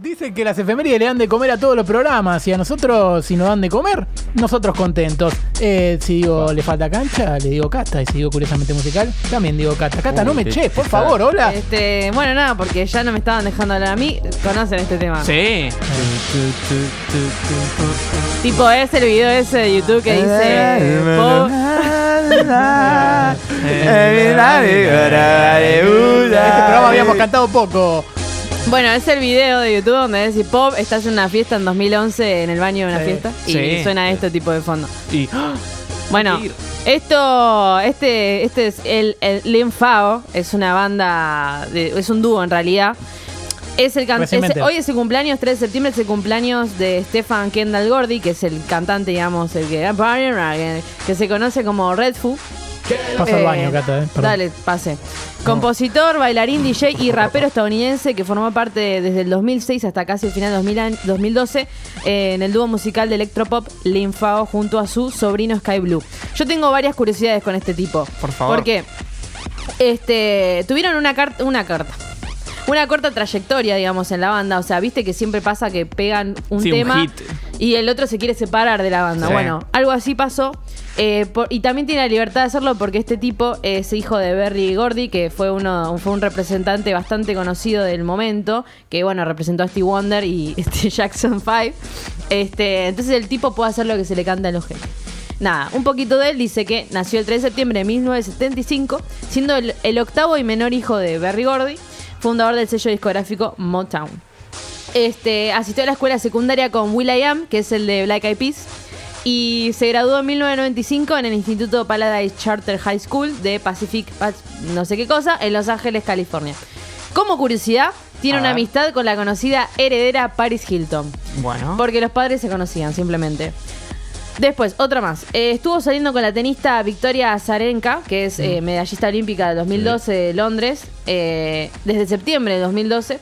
Dicen que las efemérides le dan de comer a todos los programas y a nosotros, si nos dan de comer, nosotros contentos. Eh, si digo le falta cancha, le digo casta. Y si digo curiosamente musical, también digo casta. Cata, Uy, no me te- eches, por favor, hola. Este, bueno, nada, porque ya no me estaban dejando hablar a mí. Conocen este tema. Sí. Tipo, es el video ese de YouTube que dice. Pop- Este programa habíamos cantado poco. Bueno, es el video de YouTube donde dice Pop, estás en una fiesta en 2011 en el baño de una Sí. fiesta. Y Sí. suena este tipo de fondo. Y Bueno, esto, este, este es el, el Lim Fao, es una banda, de- es un dúo en realidad. Es el can- es- hoy es el cumpleaños, 3 de septiembre, es el cumpleaños de Stefan Kendall Gordy, que es el cantante, digamos, el que, que se conoce como Redfoo. Paso al Eh, baño, Cata, eh. Perdón. Dale, pase. Compositor, bailarín, DJ y rapero estadounidense que formó parte desde el 2006 hasta casi el final de 2000 an- 2012 eh, en el dúo musical de electropop Linfao junto a su sobrino Sky Blue. Yo tengo varias curiosidades con este tipo. Por favor. Porque este, tuvieron una carta, una carta. Una corta trayectoria, digamos, en la banda. O sea, viste que siempre pasa que pegan un Sí, un tema hit. y el otro se quiere separar de la banda. Sí. Bueno, algo así pasó. Eh, y también tiene la libertad de hacerlo porque este tipo es hijo de Berry Gordy, que fue uno fue un representante bastante conocido del momento, que bueno, representó a Steve Wonder y este Jackson 5. Este, entonces el tipo puede hacer lo que se le canta a los jefes. Nada, un poquito de él dice que nació el 3 de septiembre de 1975, siendo el, octavo y menor hijo de Berry Gordy, fundador del sello discográfico Motown. Este, asistió a la escuela secundaria con Will I Am, que es el de Black Eyed Peas, y se graduó en 1995 en el Instituto Paradise Charter High School de Pacific, Pac- no sé qué cosa, en Los Ángeles, California. Como curiosidad, tiene una amistad con la conocida heredera Paris Hilton. bueno. Porque los padres se conocían, simplemente. Después, otra más. Eh, estuvo saliendo con la tenista Victoria Azarenka, que es eh, medallista olímpica de 2012 de Londres, eh, desde septiembre de 2012,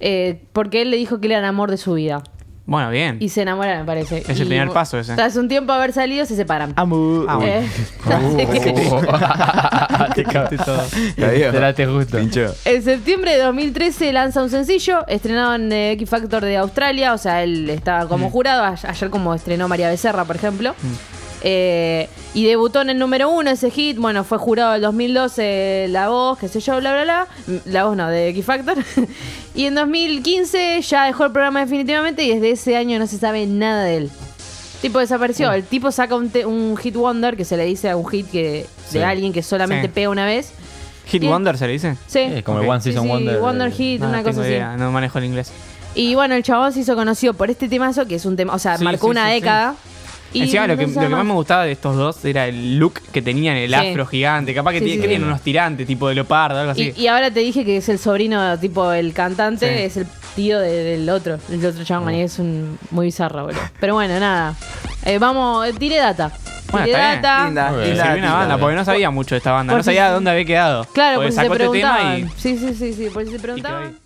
eh, porque él le dijo que él era el amor de su vida. Bueno, bien. Y se enamoran, me parece. Es el Y, primer paso ese. Tras un tiempo haber salido, se separan. Amu. Ah, bueno. Eh, así que- Te Espérate justo. Pincho. En septiembre de 2013 lanza un sencillo, estrenado en eh, X Factor de Australia, o sea, él estaba como Mm. jurado, a- ayer como estrenó María Becerra, por ejemplo. Eh, y debutó en el número uno ese hit, bueno, fue jurado en 2012 La Voz, qué sé yo, bla, bla, bla. Mm, La Voz no, de X Factor. y en 2015 ya dejó el programa definitivamente y desde ese año no se sabe nada de él. Tipo desapareció. El tipo saca un, te- un hit wonder, que se le dice a un hit que Sí. de alguien que solamente Sí. pega una vez. Hit. Wonder se le dice. Sí. Es como el One Season sí, Wonder. Wonder de- Hit, No, una no cosa así. idea, no manejo el inglés. Y bueno, el chabón se hizo conocido por este temazo, que es un tema, o sea, Sí, marcó sí, una sí, sí. década. Y Encima lo que, lo que más me gustaba de estos dos era el look que tenían, el Sí. afro gigante. Capaz que Sí, ti- sí, tenían sí. unos tirantes, tipo de leopardo, algo así. Y, y ahora te dije que es el sobrino, tipo el cantante, Sí. es el tío de- del otro, el otro chabón, y es un muy bizarro, boludo. Pero bueno, nada. Eh, vamos, eh, tiré data. Bueno, tiré está bien. data. Linda, Muy bien. sirvió una Linda, banda, linda. porque no sabía mucho de esta banda. Por No si- sabía dónde había quedado. Claro, Porque por si se sacó este tema preguntaban. y Sí, sí, sí, sí, por si se preguntaban.